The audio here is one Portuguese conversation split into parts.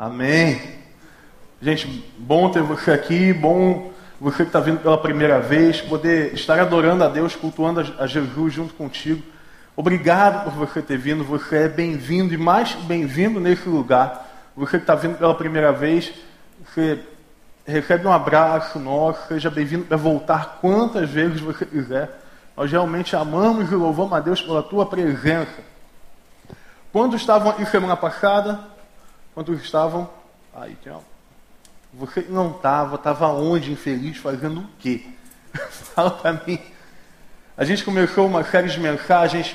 Amém. Gente, bom ter você aqui, bom você que está vindo pela primeira vez, poder estar adorando a Deus, cultuando a Jesus junto contigo. Obrigado por você ter vindo, você é bem-vindo e mais bem-vindo nesse lugar. Você que está vindo pela primeira vez, você recebe um abraço nosso, seja bem-vindo para voltar quantas vezes você quiser. Nós realmente amamos e louvamos a Deus pela tua presença. Quando estavam aqui semana passada, quando estavam. Aí, tchau. Você não estava, estava onde, infeliz, fazendo o quê? Fala para mim. A gente começou uma série de mensagens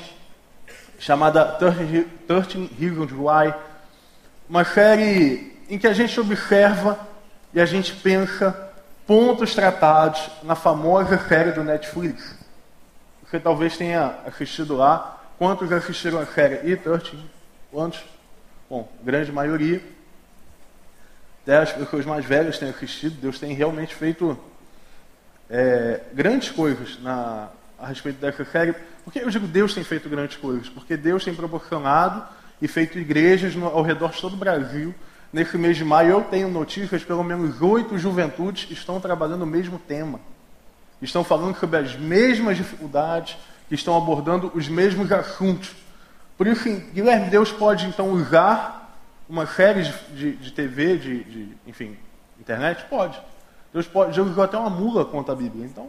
chamada 13 Reasons Why, uma série em que a gente observa e a gente pensa pontos tratados na famosa série do Netflix. Você talvez tenha assistido lá. Quantos assistiram a série E13? Quantos? Bom, grande maioria. Até as pessoas mais velhas têm assistido. Deus tem realmente feito é, grandes coisas na, a respeito dessa série. Por que eu digo Deus tem feito grandes coisas? Porque Deus tem proporcionado e feito igrejas no, ao redor de todo o Brasil. Nesse mês de maio eu tenho notícias, pelo menos oito juventudes estão trabalhando o mesmo tema. Estão falando sobre as mesmas dificuldades, que estão abordando os mesmos assuntos. Por isso, Guilherme, Deus pode então usar uma série de, de, TV, de, de, enfim, internet? Pode. Deus pode, Deus usou até uma mula contra a Bíblia. Então,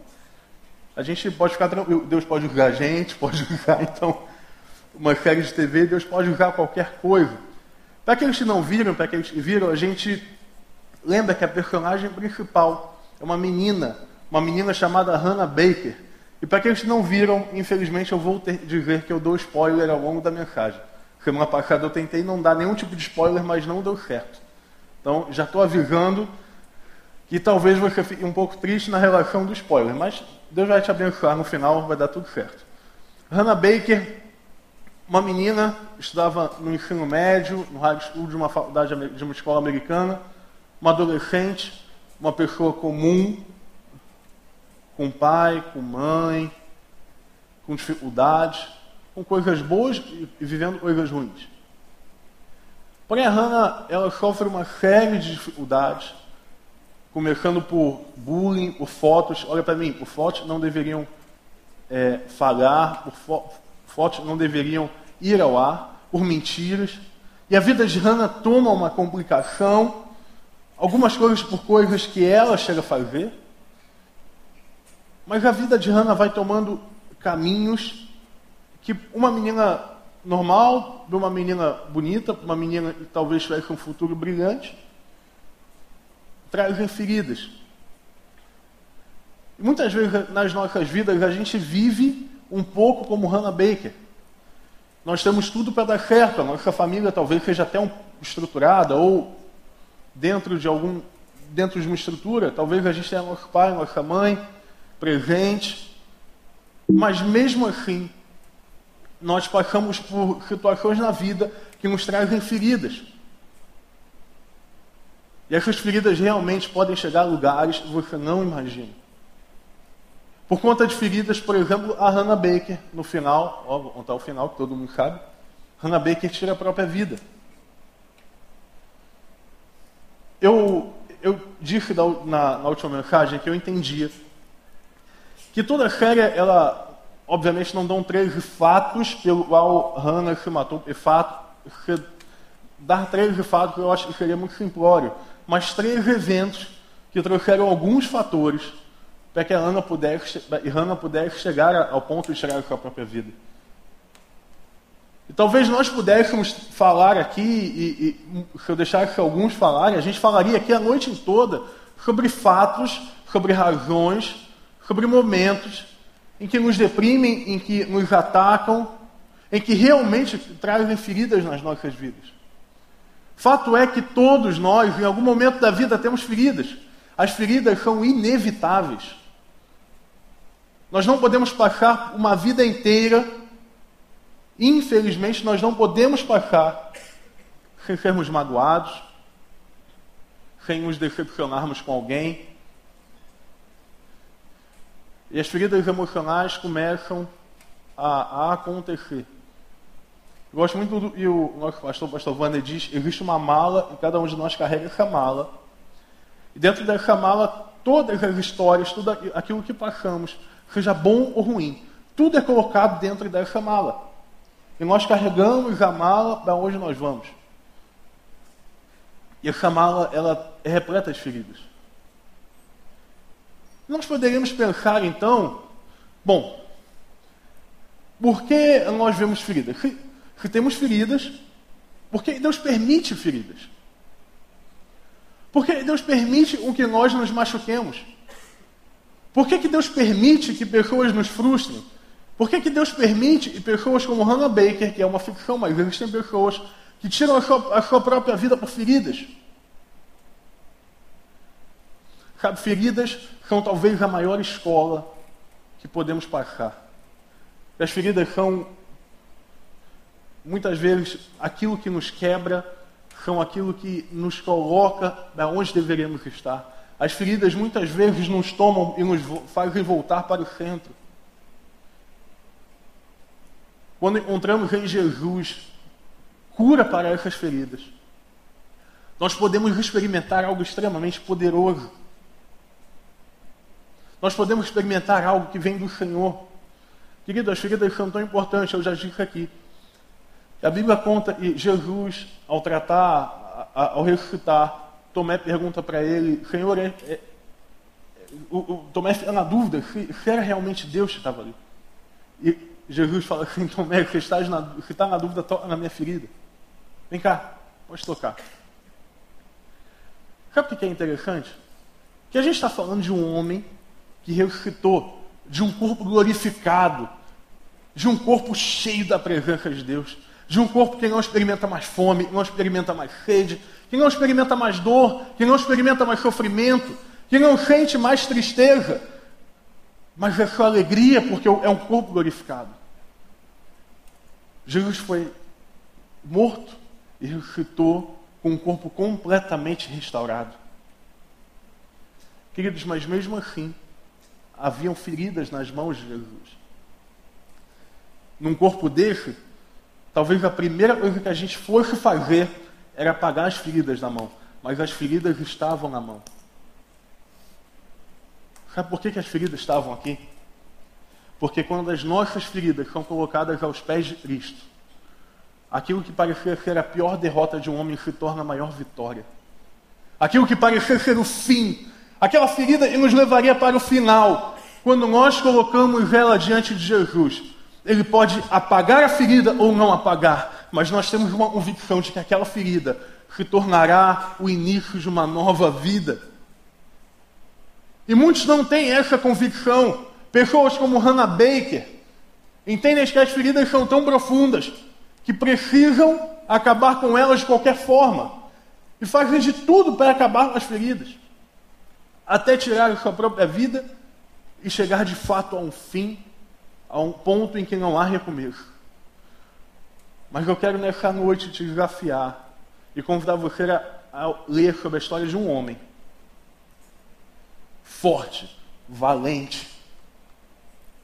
a gente pode ficar tranquilo. Deus pode usar a gente, pode usar, então, uma série de TV, Deus pode usar qualquer coisa. Para aqueles que não viram, para aqueles que viram, a gente lembra que a personagem principal é uma menina, uma menina chamada Hannah Baker. E para aqueles que não viram, infelizmente eu vou ter, dizer que eu dou spoiler ao longo da mensagem. Semana passada eu tentei não dar nenhum tipo de spoiler, mas não deu certo. Então, já estou avisando que talvez você fique um pouco triste na relação do spoiler, mas Deus vai te abençoar no final, vai dar tudo certo. Hannah Baker, uma menina, estudava no ensino médio, no high school de uma faculdade de uma escola americana, uma adolescente, uma pessoa comum, com pai, com mãe, com dificuldades, com coisas boas e vivendo coisas ruins. Porém, a Hannah ela sofre uma série de dificuldades, começando por bullying, por fotos. Olha para mim, por fotos não deveriam é, falhar, por fo fotos não deveriam ir ao ar, por mentiras. E a vida de Hannah toma uma complicação, algumas coisas por coisas que ela chega a fazer. Mas a vida de Hannah vai tomando caminhos que uma menina normal, de uma menina bonita, uma menina que talvez tivesse um futuro brilhante, trazem feridas. E muitas vezes nas nossas vidas a gente vive um pouco como Hannah Baker. Nós temos tudo para dar certo, a nossa família talvez seja até um, estruturada ou dentro de algum dentro de uma estrutura, talvez a gente tenha nosso pai, nossa mãe presente, mas mesmo assim nós passamos por situações na vida que nos trazem feridas. E essas feridas realmente podem chegar a lugares que você não imagina. Por conta de feridas, por exemplo, a Hannah Baker, no final, ó, vou contar o final, que todo mundo sabe, Hannah Baker tira a própria vida. Eu, eu disse na, na última mensagem que eu entendia que toda série, ela obviamente não dão três fatos pelo qual Hannah se matou. E fato, dar três fatos eu acho que seria muito simplório. Mas três eventos que trouxeram alguns fatores para que a Hannah pudesse, e Hannah pudesse chegar ao ponto de chegar à sua própria vida. E talvez nós pudéssemos falar aqui, e, e se eu deixasse alguns falarem, a gente falaria aqui a noite toda sobre fatos, sobre razões, sobre momentos em que nos deprimem, em que nos atacam, em que realmente trazem feridas nas nossas vidas. Fato é que todos nós, em algum momento da vida, temos feridas. As feridas são inevitáveis. Nós não podemos passar uma vida inteira, infelizmente, nós não podemos passar sem sermos magoados, sem nos decepcionarmos com alguém, e as feridas emocionais começam a, a acontecer. Eu gosto muito do e o nosso pastor, o pastor Wander diz, existe uma mala e cada um de nós carrega essa mala. E dentro dessa mala, todas as histórias, tudo aquilo que passamos, seja bom ou ruim, tudo é colocado dentro dessa mala. E nós carregamos a mala para onde nós vamos. E essa mala, ela é repleta de feridas. Nós poderíamos pensar, então, bom, por que nós vemos feridas? Se, se temos feridas, por que Deus permite feridas? Por que Deus permite o que nós nos machuquemos? Por que, que Deus permite que pessoas nos frustrem? Por que, que Deus permite que pessoas como Hannah Baker, que é uma ficção, mas existem pessoas que tiram a sua, a sua própria vida por feridas? Sabe, feridas são talvez a maior escola que podemos passar. As feridas são, muitas vezes, aquilo que nos quebra, são aquilo que nos coloca da onde deveríamos estar. As feridas muitas vezes nos tomam e nos fazem voltar para o centro. Quando encontramos em Jesus cura para essas feridas, nós podemos experimentar algo extremamente poderoso. Nós podemos experimentar algo que vem do Senhor. Querido, as feridas são tão importantes, eu já disse aqui. A Bíblia conta que Jesus, ao tratar, ao ressuscitar, Tomé pergunta para ele, Senhor, é, é, o, o, Tomé fica na dúvida se, se, era realmente Deus que estava ali. E Jesus fala assim, Tomé, você está na, você está na dúvida, toca na minha ferida. Vem cá, pode tocar. Sabe o que é interessante? Que a gente está falando de um homem que ressuscitou de um corpo glorificado, de um corpo cheio da presença de Deus, de um corpo que não experimenta mais fome, não experimenta mais sede, que não experimenta mais dor, que não experimenta mais sofrimento, que não sente mais tristeza, mas é só alegria porque é um corpo glorificado. Jesus foi morto e ressuscitou com um corpo completamente restaurado. Queridos, mas mesmo assim, haviam feridas nas mãos de Jesus. Num corpo desse, talvez a primeira coisa que a gente fosse fazer era apagar as feridas na mão, mas as feridas estavam na mão. Sabe por que, que as feridas estavam aqui? Porque quando as nossas feridas são colocadas aos pés de Cristo, aquilo que parecia ser a pior derrota de um homem se torna a maior vitória. Aquilo que parecia ser o fim Aquela ferida nos levaria para o final. Quando nós colocamos ela diante de Jesus, ele pode apagar a ferida ou não apagar, mas nós temos uma convicção de que aquela ferida se tornará o início de uma nova vida. E muitos não têm essa convicção. Pessoas como Hannah Baker entendem que as feridas são tão profundas que precisam acabar com elas de qualquer forma e fazem de tudo para acabar com as feridas até tirar a sua própria vida e chegar de fato a um fim, a um ponto em que não há recomeço. Mas eu quero nessa noite te desafiar e convidar você a, a ler sobre a história de um homem forte, valente,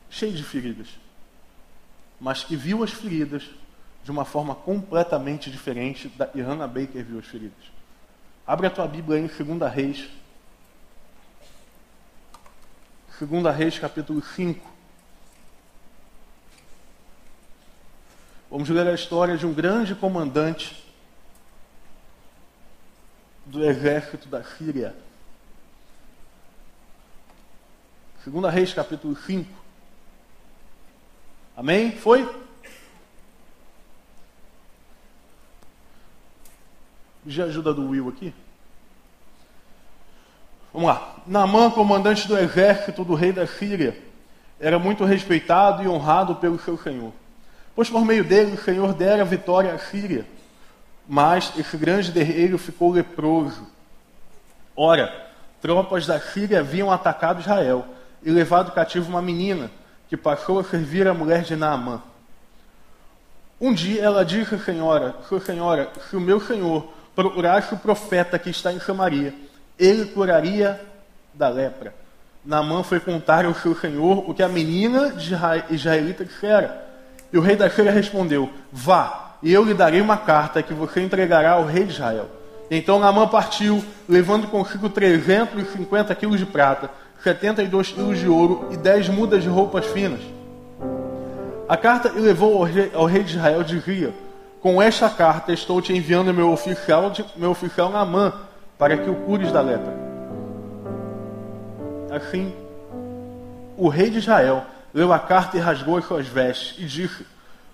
cheio de feridas, mas que viu as feridas de uma forma completamente diferente da que Hannah Baker viu as feridas. Abre a tua Bíblia em 2 Reis, Segunda Reis, capítulo 5. Vamos ler a história de um grande comandante do exército da Síria. Segunda Reis, capítulo 5. Amém? Foi? Já ajuda do Will aqui? Vamos lá. Naamã, comandante do exército do rei da Síria, era muito respeitado e honrado pelo seu senhor. Pois por meio dele o Senhor dera vitória à Síria. Mas esse grande guerreiro ficou leproso. Ora, tropas da Síria haviam atacado Israel e levado cativo uma menina, que passou a servir a mulher de Naamã. Um dia ela disse à senhora, sua senhora, se o meu senhor procurasse o profeta que está em Samaria, ele curaria da lepra. Naamã foi contar ao seu senhor o que a menina de israelita dissera. E o rei da Síria respondeu: Vá, e eu lhe darei uma carta que você entregará ao rei de Israel. Então Naamã partiu, levando consigo 350 quilos de prata, 72 quilos de ouro e 10 mudas de roupas finas. A carta levou ao rei, ao rei de Israel de Ria. Com esta carta estou te enviando meu oficial, meu oficial Naamã, para que o cures da lepra. Assim, o rei de Israel leu a carta e rasgou as suas vestes e disse: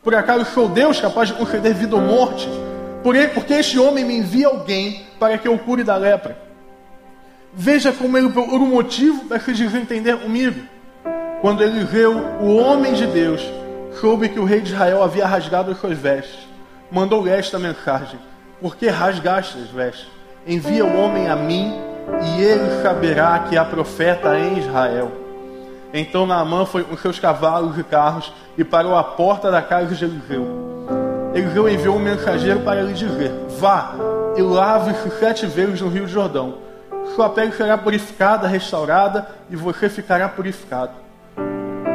Por acaso sou Deus capaz de conceder vida ou morte? Porém, porque este homem me envia alguém para que eu cure da lepra. Veja como ele, por um motivo, vai se desentender comigo. Quando ele viu o homem de Deus, soube que o rei de Israel havia rasgado as suas vestes. Mandou-lhe esta mensagem: Por que rasgaste as vestes? Envia o homem a mim, e ele saberá que há profeta em Israel. Então Naamã foi com seus cavalos e carros e parou à porta da casa de Eliseu. Eliseu enviou um mensageiro para lhe dizer: Vá e lave-se sete vezes no Rio Jordão. Sua pele será purificada, restaurada, e você ficará purificado.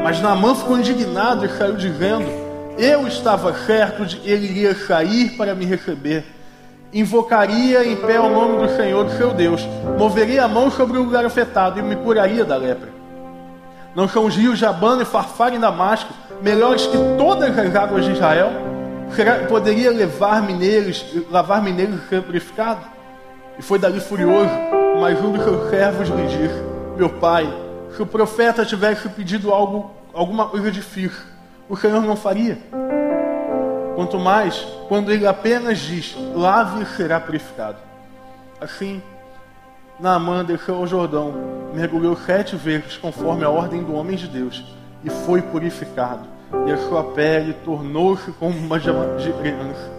Mas Naamã ficou indignado e saiu dizendo: Eu estava certo de que ele iria sair para me receber. Invocaria em pé o nome do Senhor, seu Deus, moveria a mão sobre o lugar afetado e me curaria da lepra. Não são os rios Jabana e Farfar em Damasco melhores que todas as águas de Israel? Será, poderia levar-me neles, lavar-me neles e ser purificado? E foi dali furioso, mas um dos seus servos lhe disse: Meu pai, se o profeta tivesse pedido algo, alguma coisa difícil, o Senhor não faria. Quanto mais quando ele apenas diz: Lave e será purificado. Assim, Naamã desceu ao Jordão, mergulhou sete vezes conforme a ordem do homem de Deus e foi purificado. E a sua pele tornou-se como uma de criança.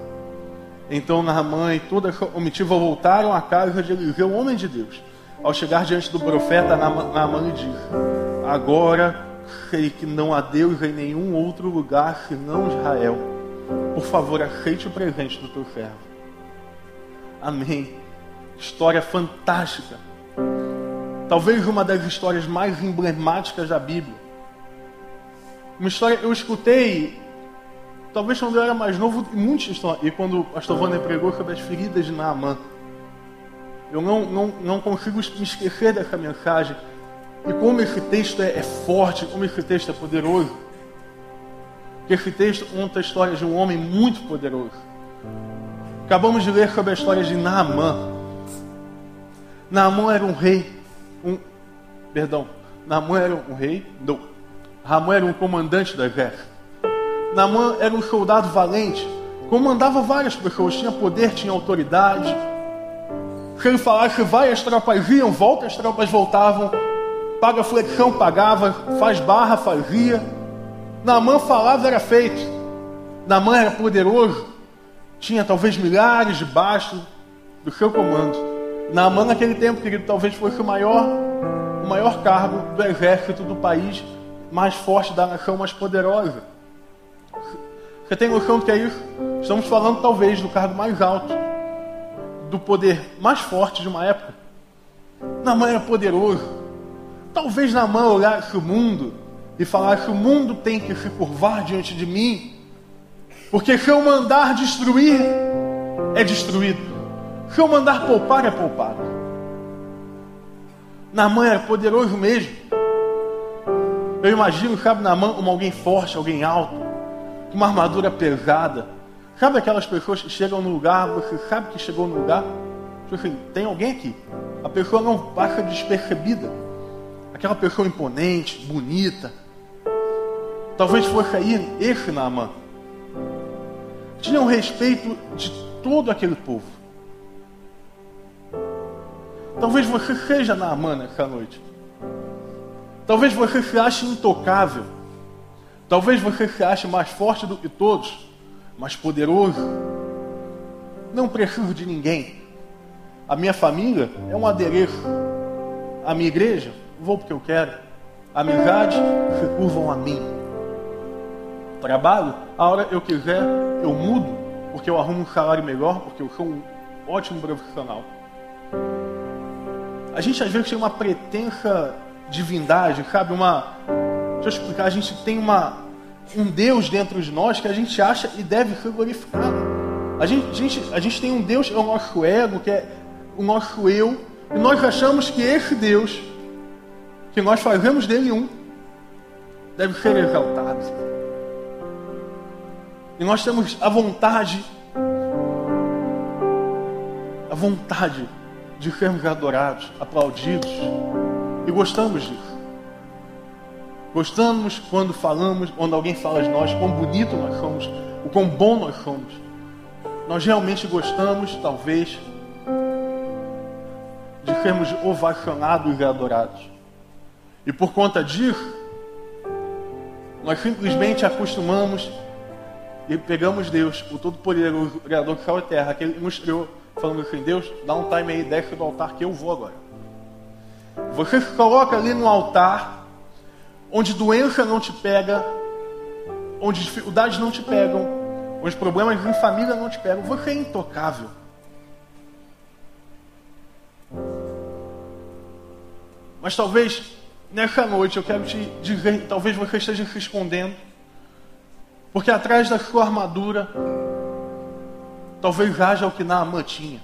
Então Naamã e toda a sua comitiva voltaram à casa de Eliseu, o homem de Deus. Ao chegar diante do profeta, Naamã lhe disse: Agora sei que não há Deus em nenhum outro lugar senão Israel. Por favor, aceite o presente do teu servo. Amém história fantástica. Talvez uma das histórias mais emblemáticas da Bíblia. Uma história eu escutei, talvez quando eu era mais novo, muitas histórias. E quando o pastor pregou sobre as feridas de Naamã. Eu não, não, não consigo me esquecer dessa mensagem. E como esse texto é, é forte, como esse texto é poderoso. Que esse texto conta a história de um homem muito poderoso. Acabamos de ler sobre a história de Naamã. Naamã era um rei, um, perdão, Naamã era um rei, não, Ramã era um comandante da guerra. Naamã era um soldado valente, comandava várias pessoas, tinha poder, tinha autoridade. Se ele falasse vai, as tropas iam, volta, as tropas voltavam, paga flexão, pagava, faz barra, fazia. Naamã falava, era feito. Naamã era poderoso, tinha talvez milhares de bastos do seu comando. Naamã naquele tempo, querido, talvez fosse o maior, o maior cargo do exército do país mais forte da nação mais poderosa. Você tem noção do que é isso? Estamos falando talvez do cargo mais alto, do poder mais forte de uma época. Naamã era poderoso. Talvez Naamã olhasse o mundo e falasse: o mundo tem que se curvar diante de mim, porque se eu mandar destruir, é destruído. Se eu mandar poupar, é poupado. Namã era poderoso mesmo. Eu imagino, sabe, Namã como alguém forte, alguém alto, com uma armadura pesada. Sabe aquelas pessoas que chegam no lugar, você sabe que chegou no lugar? Tipo assim, tem alguém aqui. A pessoa não passa despercebida. Aquela pessoa imponente, bonita. Talvez fosse aí esse Naamã. Tinha um respeito de todo aquele povo. Talvez você seja Naamã nessa noite. Talvez você se ache intocável. Talvez você se ache mais forte do que todos, mais poderoso. Não preciso de ninguém. A minha família é um adereço. A minha igreja, vou porque eu quero. Amizade, se curvam a mim. Trabalho, a hora eu quiser, eu mudo, porque eu arrumo um salário melhor, porque eu sou um ótimo profissional. A gente às vezes tem uma pretensa divindade, sabe? Uma. Deixa eu explicar, a gente tem uma, um Deus dentro de nós que a gente acha e deve ser glorificado. A gente, a gente, a gente tem um Deus, é o nosso ego, que é o nosso eu, e nós achamos que esse Deus, que nós fazemos dele um, deve ser exaltado. E nós temos a vontade, a vontade de sermos adorados, aplaudidos, e gostamos disso. Gostamos quando falamos, quando alguém fala de nós, quão bonito nós somos, o quão bom nós somos. Nós realmente gostamos, talvez, de sermos ovacionados e adorados. E por conta disso, nós simplesmente acostumamos e pegamos Deus, o Todo-Poderoso, o Criador de céu e terra, que Ele nos criou, falando assim: Deus, dá um time aí, desce do altar que eu vou agora. Você se coloca ali no altar, onde doença não te pega, onde dificuldades não te pegam, onde problemas em família não te pegam, você é intocável. Mas talvez nessa noite eu quero te dizer, talvez você esteja se escondendo, porque atrás da sua armadura talvez haja o que Naamã tinha.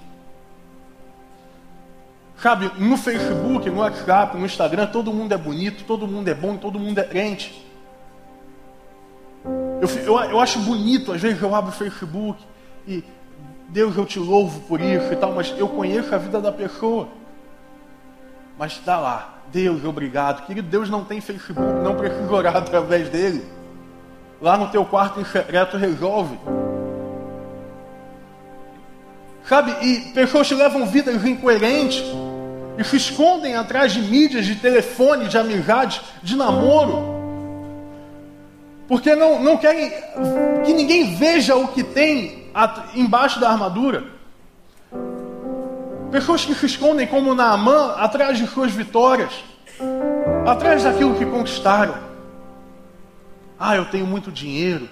Sabe, no Facebook, no WhatsApp, no Instagram, todo mundo é bonito, todo mundo é bom, todo mundo é crente. Eu, eu, eu acho bonito, às vezes eu abro o Facebook e Deus eu te louvo por isso e tal, mas eu conheço a vida da pessoa. Mas está lá. Deus, obrigado. Querido, Deus não tem Facebook, não precisa orar através dele. Lá no teu quarto em secreto resolve. Sabe, e pessoas que levam vidas incoerentes e se escondem atrás de mídias, de telefone, de amizade, de namoro. Porque não, não querem que ninguém veja o que tem embaixo da armadura. Pessoas que se escondem como Naamã atrás de suas vitórias, atrás daquilo que conquistaram. Ah, eu tenho muito dinheiro,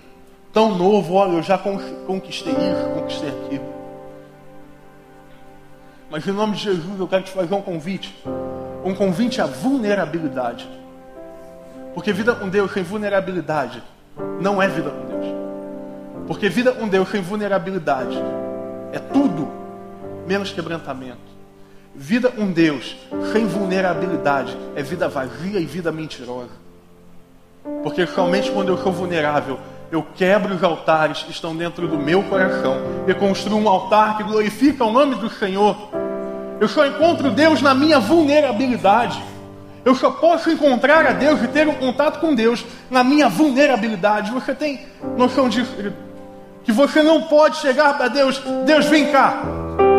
tão novo, olha, eu já conquistei isso, conquistei aquilo. Mas em nome de Jesus eu quero te fazer um convite. Um convite à vulnerabilidade. Porque vida com Deus sem vulnerabilidade não é vida com Deus. Porque vida com Deus sem vulnerabilidade é tudo menos quebrantamento. Vida com Deus sem vulnerabilidade é vida vazia e vida mentirosa. Porque somente quando eu sou vulnerável, eu quebro os altares que estão dentro do meu coração e construo um altar que glorifica o nome do Senhor. Eu só encontro Deus na minha vulnerabilidade. Eu só posso encontrar a Deus e ter um contato com Deus na minha vulnerabilidade. Você tem noção disso? Que você não pode chegar para Deus, Deus vem cá,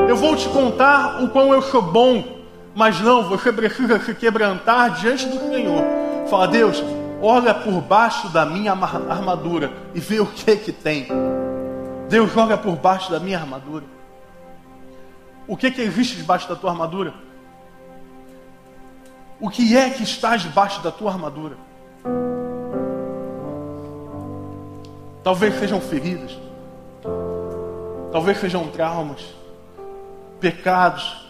eu vou te contar o quão eu sou bom. Mas não, você precisa se quebrantar diante do Senhor. Fala, Deus, olha por baixo da minha armadura e vê o que que tem. Deus olha por baixo da minha armadura. O que que existe debaixo da tua armadura? O que é que está debaixo da tua armadura? Talvez sejam feridas. Talvez sejam traumas pecados.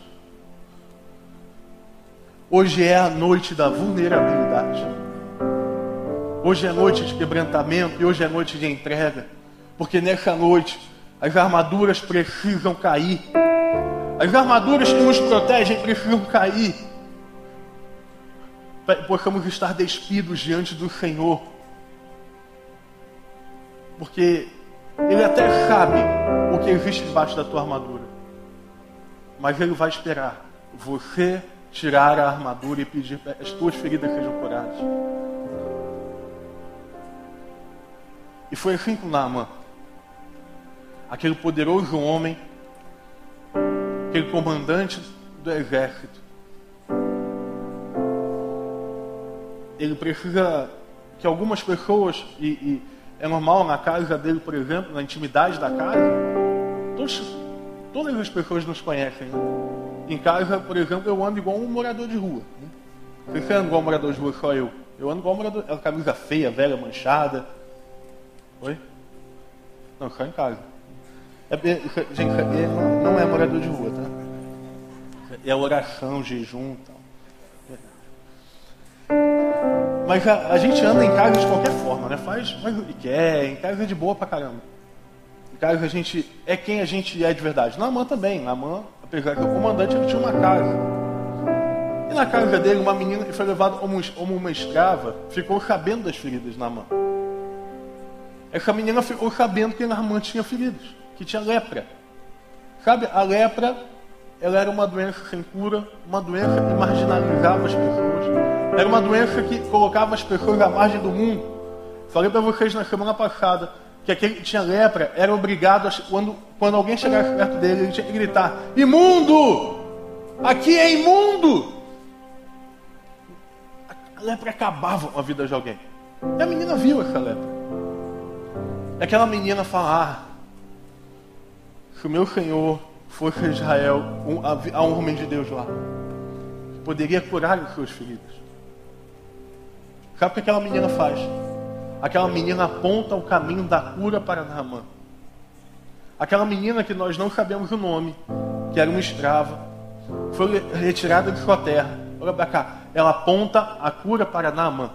Hoje é a noite da vulnerabilidade. Hoje é noite de quebrantamento e hoje é noite de entrega. Porque nessa noite as armaduras precisam cair. As armaduras que nos protegem precisam cair. Para que possamos estar despidos diante do Senhor. Porque Ele até sabe o que existe debaixo da tua armadura. Mas ele vai esperar você tirar a armadura e pedir para as tuas feridas sejam curadas. E foi assim com Naaman. Aquele poderoso homem, aquele comandante do exército. Ele precisa que algumas pessoas, e, e é normal na casa dele, por exemplo, na intimidade da casa, todos Todas as pessoas nos conhecem. Em casa, por exemplo, eu ando igual um morador de rua. Você anda igual um morador de rua, só eu. Eu ando igual um morador. É camisa feia, velha, manchada. Oi? Não, em casa. É, gente, não, não é morador de rua, tá? É oração, jejum e tal. Mas a, a, gente anda em casa de qualquer forma, né? Faz, faz o que quer, em casa é de boa pra caramba. Cara, a gente é quem a gente é de verdade. Naamã também. Naamã, apesar que o comandante, ele tinha uma casa. E na casa dele, uma menina que foi levada como, como uma escrava ficou sabendo das feridas de Naamã. Essa menina ficou sabendo que Naamã tinha feridas, que tinha lepra. Sabe, a lepra, ela era uma doença sem cura, uma doença que marginalizava as pessoas. Era uma doença que colocava as pessoas à margem do mundo. Falei para vocês na semana passada que aquele que tinha lepra era obrigado, a, quando, quando alguém chegasse perto dele, ele tinha que gritar: Imundo! Aqui é imundo! A lepra acabava com a vida de alguém. E a menina viu essa lepra. E aquela menina fala: ah, se o meu Senhor fosse Israel, um, há um homem de Deus lá, poderia curar os seus feridos. Sabe o que aquela menina faz? Aquela menina aponta o caminho da cura para Naamã. Aquela menina que nós não sabemos o nome, que era uma escrava, foi retirada de sua terra. Olha para cá. Ela aponta a cura para Naamã.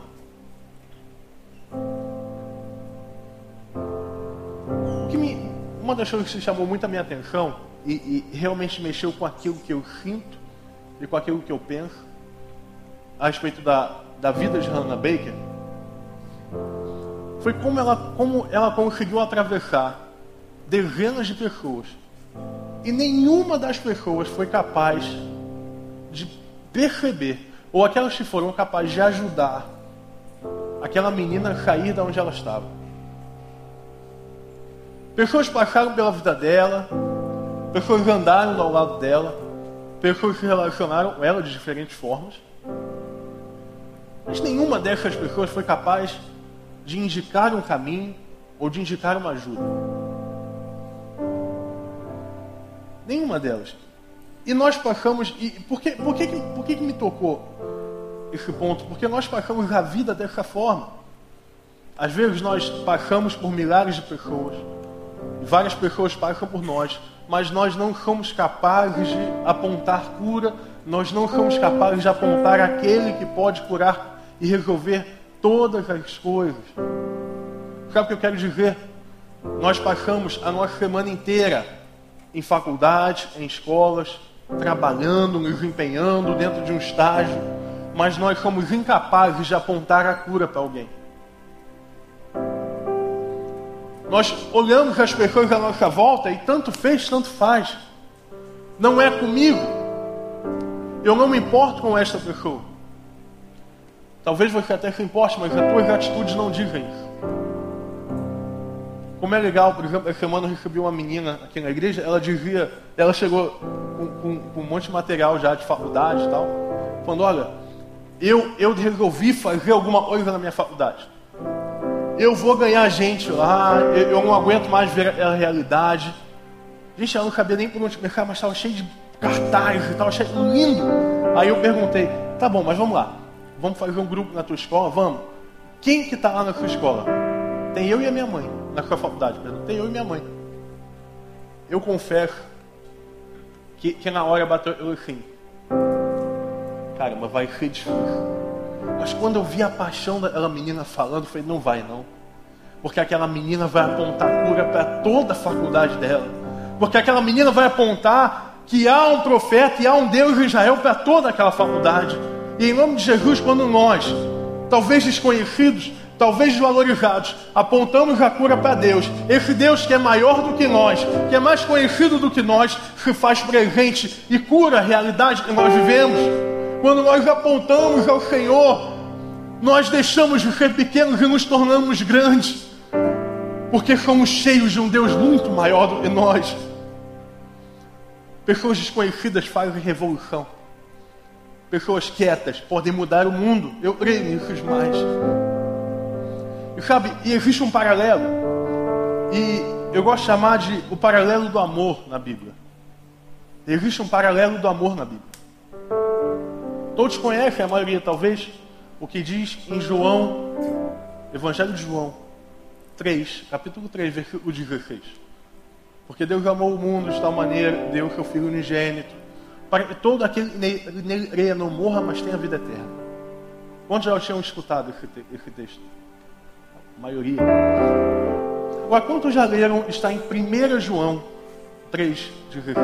Uma das coisas que chamou muito a minha atenção e, e realmente mexeu com aquilo que eu sinto e com aquilo que eu penso a respeito da, da vida de Hannah Baker foi como ela, como ela conseguiu atravessar dezenas de pessoas. E nenhuma das pessoas foi capaz de perceber, ou aquelas que foram capazes de ajudar aquela menina a sair da onde ela estava. Pessoas passaram pela vida dela, pessoas andaram ao lado dela, pessoas se relacionaram com ela de diferentes formas. Mas nenhuma dessas pessoas foi capaz de indicar um caminho ou de indicar uma ajuda. Nenhuma delas. E nós passamos. E por que, por que, por que, que me tocou esse ponto? Porque nós passamos a vida dessa forma. Às vezes nós passamos por milhares de pessoas. Várias pessoas passam por nós. Mas nós não somos capazes de apontar cura. Nós não somos capazes de apontar aquele que pode curar e resolver todas as coisas. Sabe o que eu quero dizer? Nós passamos a nossa semana inteira em faculdade, em escolas, trabalhando, nos empenhando dentro de um estágio, mas nós somos incapazes de apontar a cura para alguém. Nós olhamos as pessoas à nossa volta e tanto fez, tanto faz. Não é comigo. Eu não me importo com esta pessoa. Talvez você até se importe, mas as tuas atitudes não dizem isso. Como é legal, por exemplo, essa semana eu recebi uma menina aqui na igreja, ela dizia, ela chegou com, com, com um monte de material já de faculdade e tal, falando, olha, eu, eu resolvi fazer alguma coisa na minha faculdade. Eu vou ganhar gente lá, eu, eu não aguento mais ver a realidade. Gente, ela não sabia nem por onde começar, mas estava cheio de cartazes, estava cheio lindo. Aí eu perguntei, tá bom, mas vamos lá. Vamos fazer um grupo na tua escola? Vamos. Quem que está lá na tua escola? Tem eu e a minha mãe. Na sua faculdade, perdão. Tem eu e minha mãe. Eu confesso que, que na hora bateu eu assim. Caramba, vai ser difícil. Mas quando eu vi a paixão daquela menina falando, eu falei, não vai não. Porque aquela menina vai apontar cura para toda a faculdade dela. Porque aquela menina vai apontar que há um profeta e há um Deus de Israel para toda aquela faculdade. E em nome de Jesus, quando nós, talvez desconhecidos, talvez desvalorizados, apontamos a cura para Deus, esse Deus que é maior do que nós, que é mais conhecido do que nós, se faz presente e cura a realidade que nós vivemos. Quando nós apontamos ao Senhor, nós deixamos de ser pequenos e nos tornamos grandes, porque somos cheios de um Deus muito maior do que nós. Pessoas desconhecidas fazem revolução pessoas quietas podem mudar o mundo. Eu creio nisso mais. E sabe, e existe um paralelo. E eu gosto de chamar de o paralelo do amor na Bíblia. Existe um paralelo do amor na Bíblia. Todos conhecem, a maioria talvez, o que diz em João, Evangelho de João 3, capítulo 3, versículo 16. Porque Deus amou o mundo de tal maneira, deu seu Filho unigênito, para que todo aquele que nele creia não morra, mas tenha vida eterna. Quantos já tinham escutado esse, esse texto? A maioria. Agora, quantos já leram? Está em 1 João 3, 16.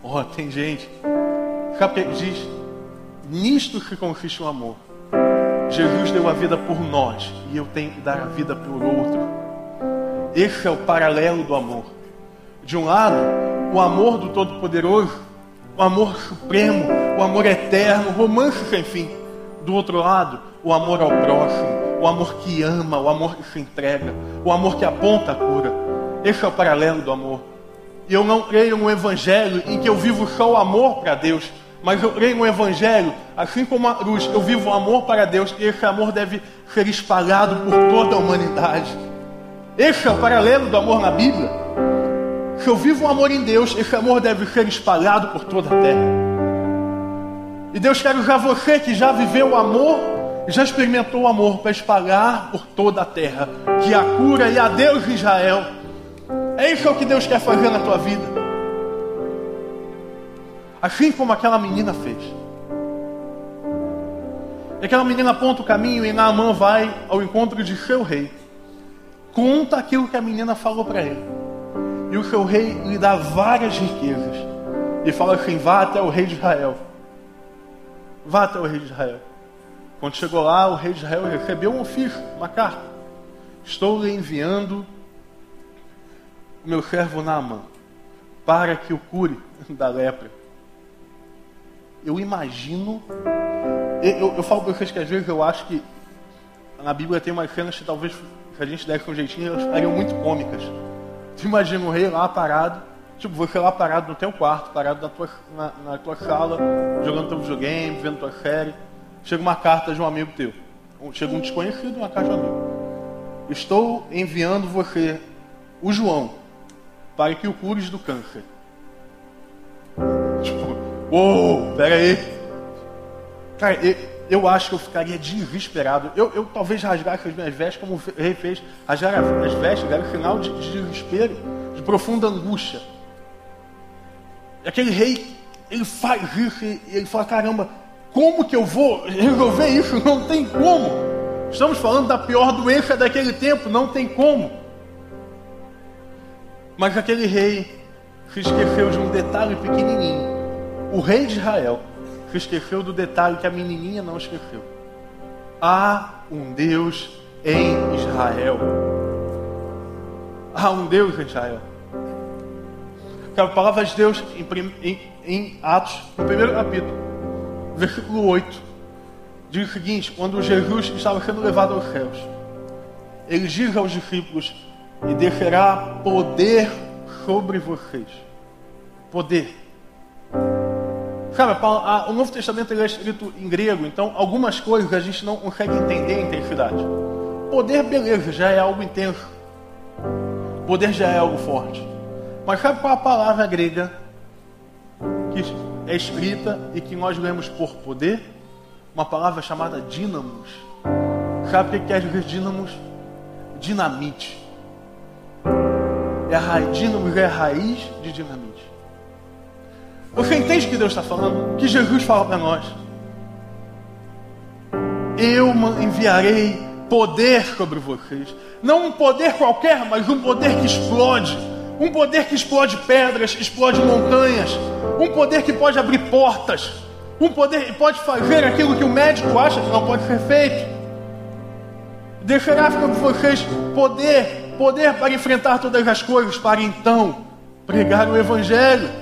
Oh, tem gente. Sabe diz? Nisto que consiste o amor. Jesus deu a vida por nós e eu tenho que dar a vida pelo outro. Esse é o paralelo do amor. De um lado, o amor do Todo-Poderoso, o amor supremo, o amor eterno, o romance sem fim. Do outro lado, o amor ao próximo, o amor que ama, o amor que se entrega, o amor que aponta a cura. Esse é o paralelo do amor. E eu não creio no evangelho em que eu vivo só o amor para Deus, mas eu creio no evangelho, assim como a cruz, eu vivo o amor para Deus e esse amor deve ser espalhado por toda a humanidade. Esse é o paralelo do amor na Bíblia. Se eu vivo o amor em Deus, esse amor deve ser espalhado por toda a terra. E Deus quer usar você que já viveu o amor, já experimentou o amor para espalhar por toda a terra, que a cura e a Deus de Israel. É isso que Deus quer fazer na tua vida. Assim como aquela menina fez. E aquela menina aponta o caminho e Naamã vai ao encontro de seu rei. Conta aquilo que a menina falou para ele. E o seu rei lhe dá várias riquezas. E fala assim: vá até o rei de Israel. Vá até o rei de Israel. Quando chegou lá, o rei de Israel recebeu um ofício, uma carta. Estou lhe enviando o meu servo Naamã para que o cure da lepra. Eu imagino, eu, eu, eu falo para vocês que às vezes eu acho que na Bíblia tem umas cenas que talvez se a gente desse um jeitinho, elas ficariam muito cômicas. Tu imagina o rei lá parado, tipo, você lá parado no teu quarto, parado na tua, na, na tua sala, jogando teu videogame, vendo tua série. Chega uma carta de um amigo teu. Chega um desconhecido, uma carta de um amigo. Estou enviando você, o João, para que o cures do câncer. Uou, pera aí. Cara, eu, eu acho que eu ficaria desesperado. Eu, eu talvez rasgasse as minhas vestes, como o rei fez. Rasgar as vestes era sinal de, de desespero, de profunda angústia. E aquele rei, ele faz isso e ele fala: caramba, como que eu vou resolver isso? Não tem como. Estamos falando da pior doença daquele tempo, não tem como. Mas aquele rei se esqueceu de um detalhe pequenininho. O rei de Israel que esqueceu do detalhe que a menininha não esqueceu. Há um Deus em Israel. Há um Deus em Israel. A palavra de Deus em, em, em Atos, no primeiro capítulo, versículo 8, diz o seguinte: quando Jesus estava sendo levado aos céus, ele diz aos discípulos: e descerá poder sobre vocês. Poder. Sabe, o Novo Testamento é escrito em grego, então algumas coisas a gente não consegue entender a intensidade. Poder, beleza, já é algo intenso. Poder já é algo forte. Mas sabe qual é a palavra grega que é escrita e que nós lemos por poder? Uma palavra chamada dínamos. Sabe o que quer dizer dínamos? Dinamite. É a dínamos é a raiz de dinamite. Você entende o que Deus está falando? Que Jesus fala para nós? Eu enviarei poder sobre vocês. Não um poder qualquer, mas um poder que explode. Um poder que explode pedras, explode montanhas. Um poder que pode abrir portas. Um poder que pode fazer aquilo que o médico acha que não pode ser feito. Deixará sobre vocês poder, poder para enfrentar todas as coisas, para então pregar o Evangelho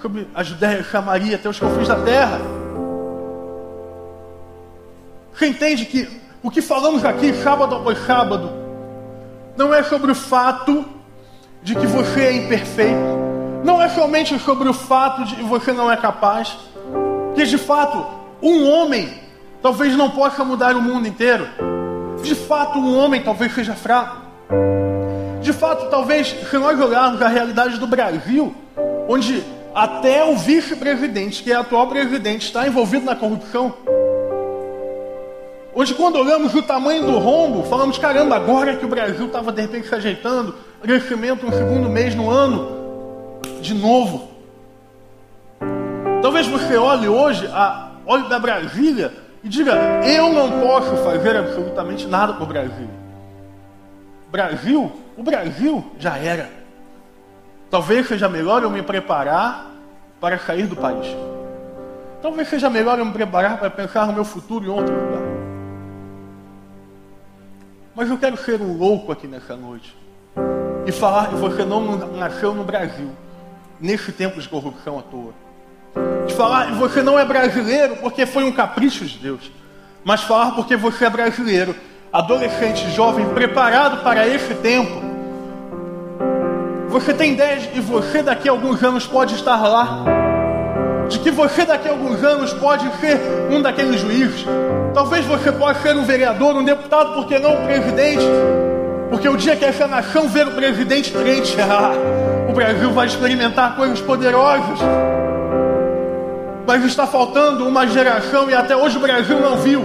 sobre a Judéia Samaria até os confins da terra. Você entende que o que falamos aqui, sábado após sábado, não é sobre o fato de que você é imperfeito, não é somente sobre o fato de que você não é capaz, que de fato um homem talvez não possa mudar o mundo inteiro, de fato um homem talvez seja fraco, de fato talvez se nós olharmos a realidade do Brasil, onde até o vice-presidente, que é atual presidente, está envolvido na corrupção. Hoje, quando olhamos o tamanho do rombo, falamos: caramba, agora que o Brasil estava de repente se ajeitando, crescimento no segundo mês no ano, de novo. Talvez você olhe hoje, a, olhe da Brasília e diga: eu não posso fazer absolutamente nada para o Brasil. Brasil, o Brasil já era. Talvez seja melhor eu me preparar para sair do país. Talvez seja melhor eu me preparar para pensar no meu futuro em outro lugar. Mas eu quero ser um louco aqui nessa noite e falar que você não nasceu no Brasil, nesse tempo de corrupção à toa. De falar que você não é brasileiro porque foi um capricho de Deus, mas falar porque você é brasileiro, adolescente, jovem, preparado para esse tempo. Você tem ideia de que você daqui a alguns anos pode estar lá? De que você daqui a alguns anos pode ser um daqueles juízes? Talvez você possa ser um vereador, um deputado, porque não um presidente? Porque o dia que essa nação ver o presidente crente, ah, o Brasil vai experimentar coisas poderosas. Mas está faltando uma geração, e até hoje o Brasil não viu,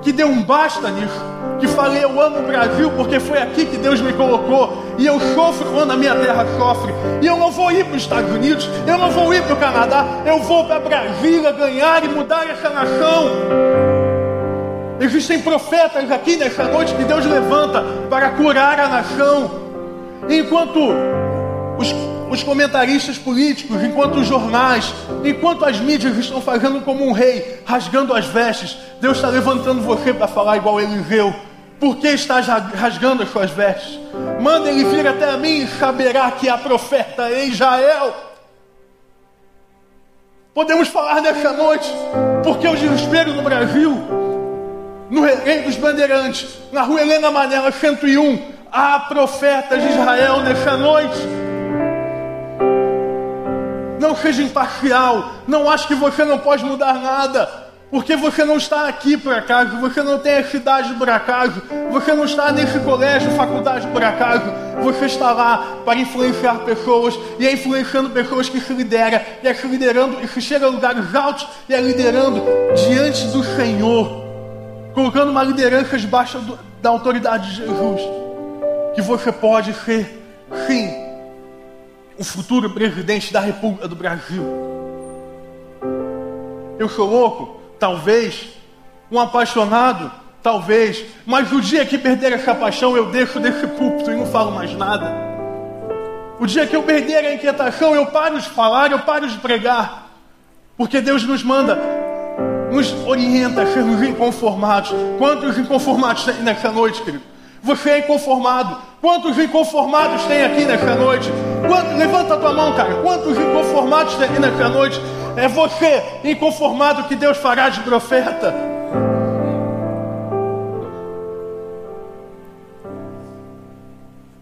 que deu um basta nisso. Que falei, eu amo o Brasil porque foi aqui que Deus me colocou. E eu sofro quando a minha terra sofre. E eu não vou ir para os Estados Unidos, eu não vou ir para o Canadá, eu vou para Brasília ganhar e mudar essa nação. Existem profetas aqui nessa noite que Deus levanta para curar a nação. Enquanto os, os, comentaristas políticos, enquanto os jornais, enquanto as mídias estão fazendo como um rei, rasgando as vestes, Deus está levantando você para falar igual Eliseu. Por que estás rasgando as suas vestes? Manda ele vir até a mim e saberá que há profeta em Israel. Podemos falar nessa noite, porque o desespero no Brasil no Rei dos Bandeirantes, na rua Helena Manela 101, há profetas de Israel nessa noite. Não seja imparcial, não ache que você não pode mudar nada. Porque você não está aqui por acaso, você não tem a cidade por acaso, você não está nesse colégio, faculdade por acaso, você está lá para influenciar pessoas, e é influenciando pessoas que se lidera, e é se liderando, e se chega a lugares altos, e é liderando diante do Senhor colocando uma liderança debaixo do, da autoridade de Jesus, que você pode ser, sim, o futuro presidente da República do Brasil. Eu sou louco? Talvez. Um apaixonado? Talvez. Mas o dia que perder essa paixão, eu deixo desse púlpito e não falo mais nada. O dia que eu perder a inquietação, eu paro de falar, eu paro de pregar. Porque Deus nos manda nos orienta a sermos inconformados. Quantos inconformados tem nessa noite, querido? Você é inconformado. Quantos inconformados tem aqui nessa noite? Quantos, levanta a tua mão, cara. Quantos inconformados tem aqui nessa noite? É você, inconformado, que Deus fará de profeta.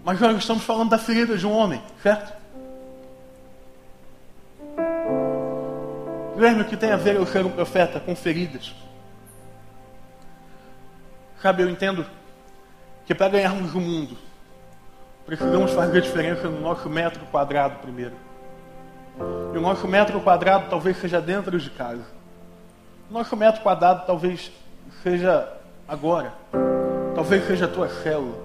Mas nós estamos falando da ferida de um homem, certo? Lembra que tem a ver eu ser um profeta com feridas. Sabe, eu entendo que para ganharmos o mundo, precisamos fazer diferença no nosso metro quadrado primeiro. E o nosso metro quadrado talvez seja dentro de casa. O nosso metro quadrado talvez seja agora. Talvez seja a tua célula.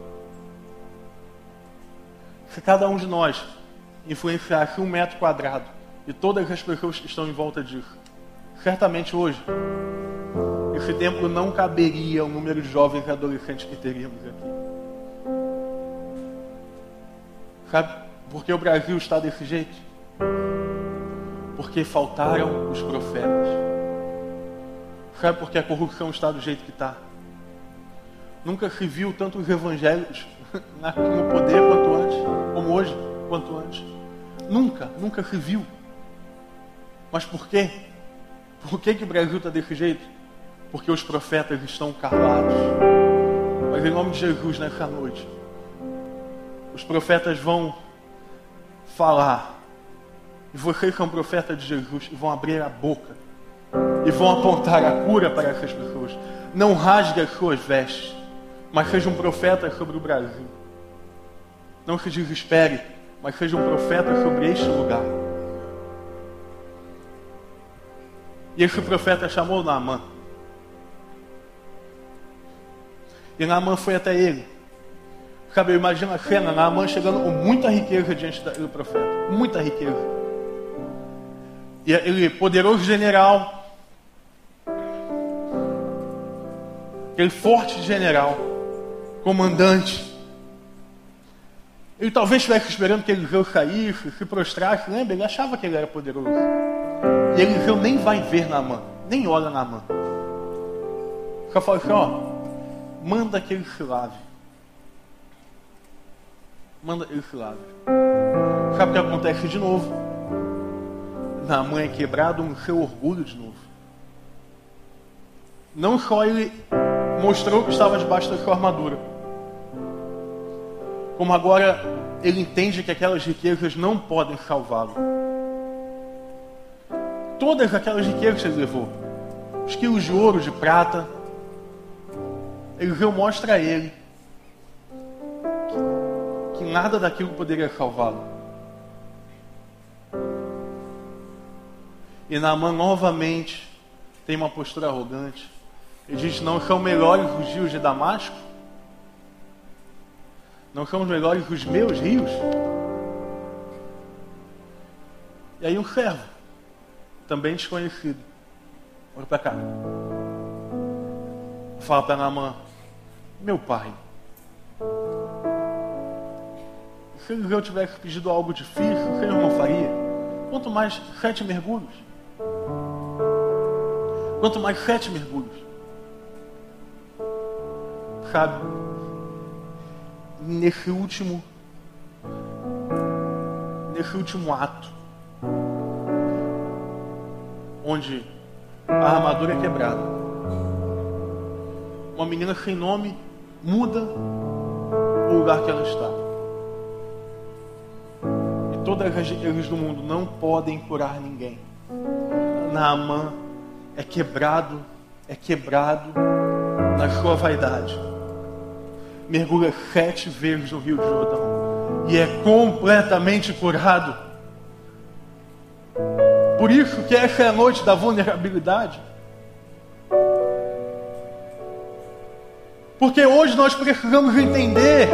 Se cada um de nós influenciasse um metro quadrado e todas as pessoas que estão em volta disso. Certamente hoje, esse templo não caberia o número de jovens e adolescentes que teríamos aqui. Sabe por que o Brasil está desse jeito? Porque faltaram os profetas. Sabe por que a corrupção está do jeito que está? Nunca se viu tantos evangelhos no poder quanto antes, como hoje, quanto antes. Nunca, nunca se viu. Mas por quê? Por que, que o Brasil está desse jeito? Porque os profetas estão calados. Mas em nome de Jesus, nessa noite, os profetas vão falar. E vocês são profetas de Jesus e vão abrir a boca. E vão apontar a cura para essas pessoas. Não rasgue as suas vestes, mas seja um profeta sobre o Brasil. Não se desespere, mas seja um profeta sobre este lugar. E esse profeta chamou Naamã. E Naamã foi até ele. Sabe, imagina a cena, Naamã chegando com muita riqueza diante do profeta. Muita riqueza. E ele, poderoso general, aquele forte general, comandante, Ele talvez estivesse esperando que Eliseu saísse, se prostrasse. Lembra? Ele achava que ele era poderoso. E Eliseu nem vai ver Naamã, nem olha Naamã. Só fala assim: ó, manda que ele se lave. Manda ele se lave. Sabe o que acontece de novo? Naamã é quebrado no seu orgulho de novo. Não só ele mostrou que estava debaixo da sua armadura, como agora ele entende que aquelas riquezas não podem salvá-lo. Todas aquelas riquezas ele levou, os quilos de ouro, de prata, Eliseu mostra a ele que, que nada daquilo poderia salvá-lo. E Naamã novamente tem uma postura arrogante. Ele diz: Não são melhores os rios de Damasco? Não são melhores os meus rios? E aí um servo, também desconhecido, olha para cá. Fala para Naamã: Meu pai, se eu tivesse pedido algo difícil, o Senhor não faria? Quanto mais sete mergulhos. Quanto mais sete mergulhos. Sabe? Nesse último. Nesse último ato. Onde a armadura é quebrada. Uma menina sem nome muda o lugar que ela está. E todas as igrejas do mundo não podem curar ninguém. Naamã é quebrado, é quebrado na sua vaidade. Mergulha sete vezes no Rio de Jordão e é completamente curado. Por isso que essa é a noite da vulnerabilidade. Porque hoje nós precisamos entender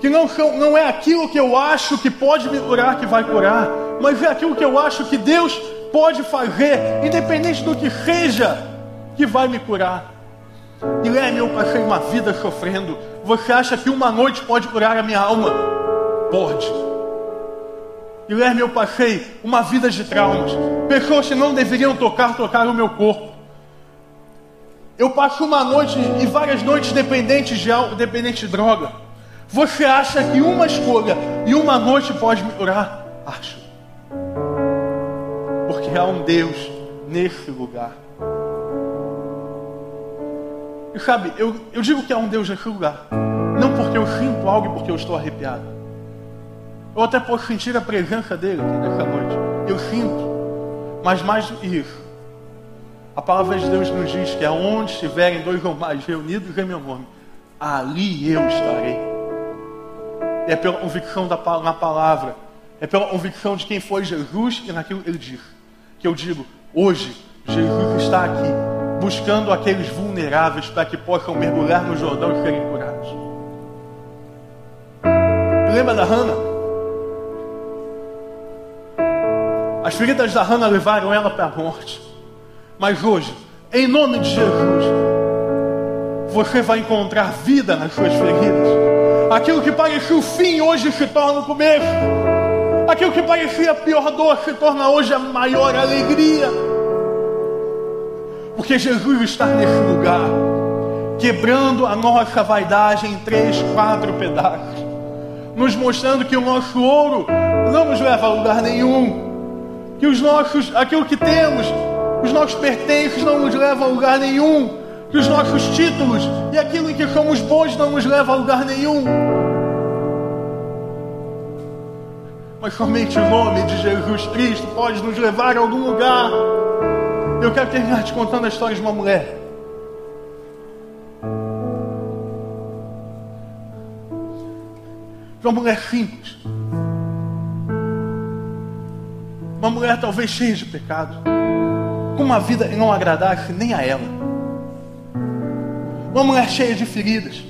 que não, não é aquilo que eu acho que pode me curar que vai curar, mas é aquilo que eu acho que Deus pode fazer, independente do que seja, que vai me curar. Guilherme, eu passei uma vida sofrendo. Você acha que uma noite pode curar a minha alma? Pode. Guilherme, eu passei uma vida de traumas. Pessoas que não deveriam tocar, tocaram o meu corpo. Eu passo uma noite e várias noites dependentes de, dependente de droga. Você acha que uma escolha e uma noite pode me curar? Acho porque há um Deus nesse lugar. E sabe, eu, eu digo que há um Deus nesse lugar, não porque eu sinto algo e porque eu estou arrepiado. Eu até posso sentir a presença dele aqui nessa noite. Eu sinto, mas mais do que isso, a palavra de Deus nos diz que aonde estiverem dois ou mais reunidos em meu nome, ali eu estarei. É pela convicção da, na palavra, é pela convicção de quem foi Jesus e naquilo que ele disse que eu digo, hoje Jesus está aqui, buscando aqueles vulneráveis para que possam mergulhar no Jordão e serem curados. Lembra da Hannah? As feridas da Hannah levaram ela para a morte. Mas hoje, em nome de Jesus, você vai encontrar vida nas suas feridas. Aquilo que parecia o fim hoje se torna o começo. Aquilo que parecia a pior dor se torna hoje a maior alegria. Porque Jesus está nesse lugar, quebrando a nossa vaidade em três, quatro pedaços, nos mostrando que o nosso ouro não nos leva a lugar nenhum, que os nossos, aquilo que temos, os nossos pertences não nos levam a lugar nenhum, que os nossos títulos e aquilo em que somos bons não nos leva a lugar nenhum. Mas somente o nome de Jesus Cristo pode nos levar a algum lugar. Eu quero terminar te contando a história de uma mulher. De uma mulher simples. Uma mulher talvez cheia de pecado. Com uma vida que não agradasse nem a ela. Uma mulher cheia de feridas.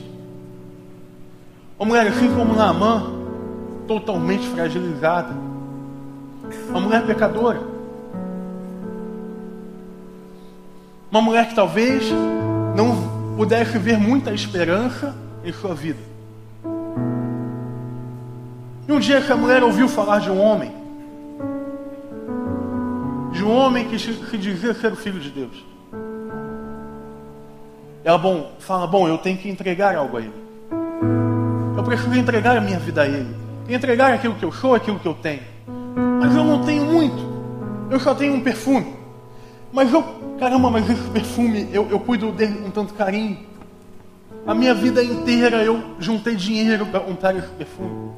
Uma mulher assim como Naamã totalmente fragilizada. Uma mulher pecadora. Uma mulher que talvez não pudesse ver muita esperança em sua vida. um dia essa mulher ouviu falar de um homem, de um homem que, que dizia ser o filho de Deus. Ela bom, fala: Bom, eu tenho que entregar algo a ele. Eu preciso entregar a minha vida a ele. Entregar aquilo que eu sou, aquilo que eu tenho. Mas eu não tenho muito. Eu só tenho um perfume. Mas eu, caramba, mas esse perfume eu, eu cuido dele com tanto carinho. A minha vida inteira eu juntei dinheiro para comprar esse perfume.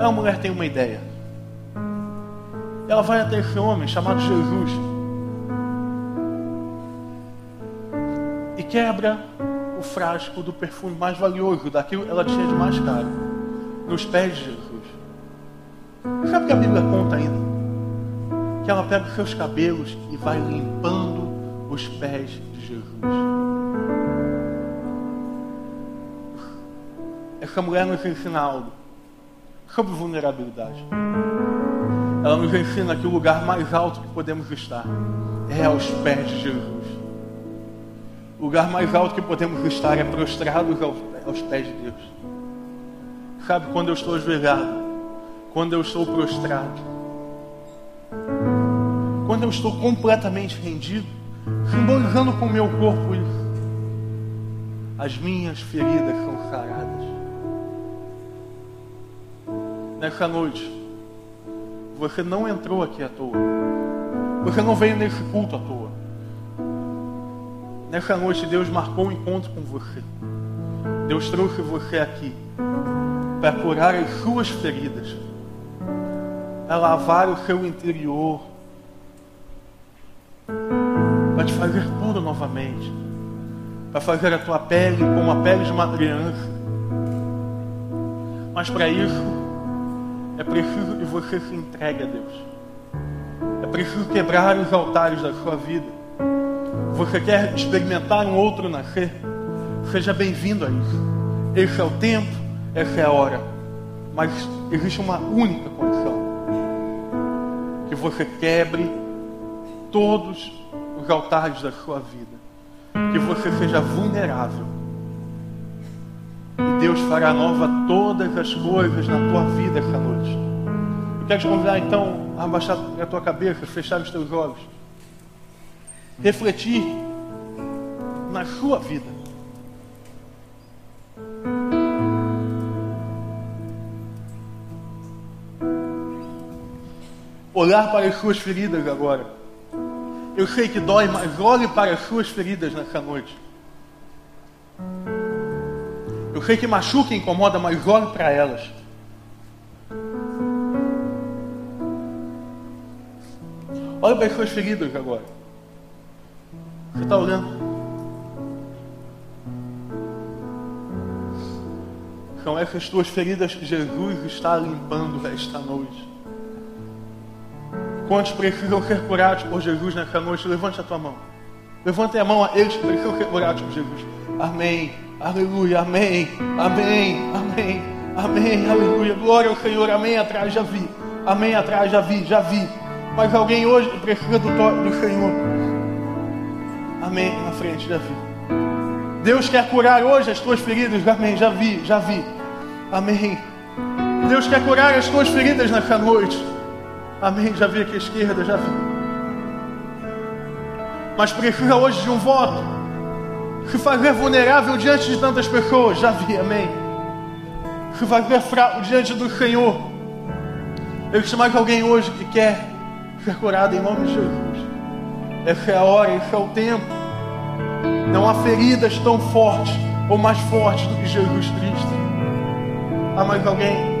A mulher tem uma ideia. Ela vai até esse homem chamado Jesus e quebra o frasco do perfume mais valioso, daquilo ela tinha de mais caro, nos pés de Jesus. Sabe o que a Bíblia conta ainda? Que ela pega os seus cabelos e vai limpando os pés de Jesus. Essa mulher nos ensina algo sobre vulnerabilidade. Ela nos ensina que o lugar mais alto que podemos estar é aos pés de Jesus. O lugar mais alto que podemos estar é prostrados aos pés de Deus. Sabe, quando eu estou ajoelhado, quando eu estou prostrado, quando eu estou completamente rendido, simbolizando com o meu corpo isso, as minhas feridas são saradas. Nessa noite, você não entrou aqui à toa. Você não veio nesse culto à toa. Nessa noite, Deus marcou um encontro com você. Deus trouxe você aqui para curar as suas feridas, para lavar o seu interior, para te fazer puro novamente, para fazer a tua pele como a pele de uma criança. Mas para isso, é preciso que você se entregue a Deus. É preciso quebrar os altares da sua vida você quer experimentar um outro nascer? Seja bem-vindo a isso. Esse é o tempo, essa é a hora. Mas existe uma única condição: que você quebre todos os altares da sua vida, que você seja vulnerável. E Deus fará nova todas as coisas na tua vida essa noite. Eu quero te convidar então a abaixar a tua cabeça, fechar os teus olhos refletir na sua vida. Olhar para as suas feridas agora. Eu sei que dói, mas olhe para as suas feridas nessa noite. Eu sei que machuca e incomoda, mas olhe para elas. Olhe para as suas feridas agora. Você está olhando? São essas tuas feridas que Jesus está limpando esta noite. Quantos precisam ser curados por Jesus nessa noite? Levante a tua mão. Levante a mão a eles que precisam ser curados por Jesus. Amém. Aleluia. Amém. Amém. Amém. Amém. Aleluia. Glória ao Senhor. Amém. Atrás já vi. Amém. Atrás já vi. Já vi. Mas alguém hoje precisa do do Senhor. Amém. Na frente, já vi. Deus quer curar hoje as tuas feridas. Amém. Já vi, já vi. Amém. Deus quer curar as tuas feridas nessa noite. Amém. Já vi aqui à esquerda, já vi. Mas precisa hoje de um voto. Se fazer vulnerável diante de tantas pessoas. Já vi, amém. Se fazer fraco diante do Senhor. Existe mais alguém hoje que quer ser curado em nome de Jesus. Essa é a hora, esse é o tempo. Não há feridas tão fortes ou mais fortes do que Jesus Cristo. Há mais alguém?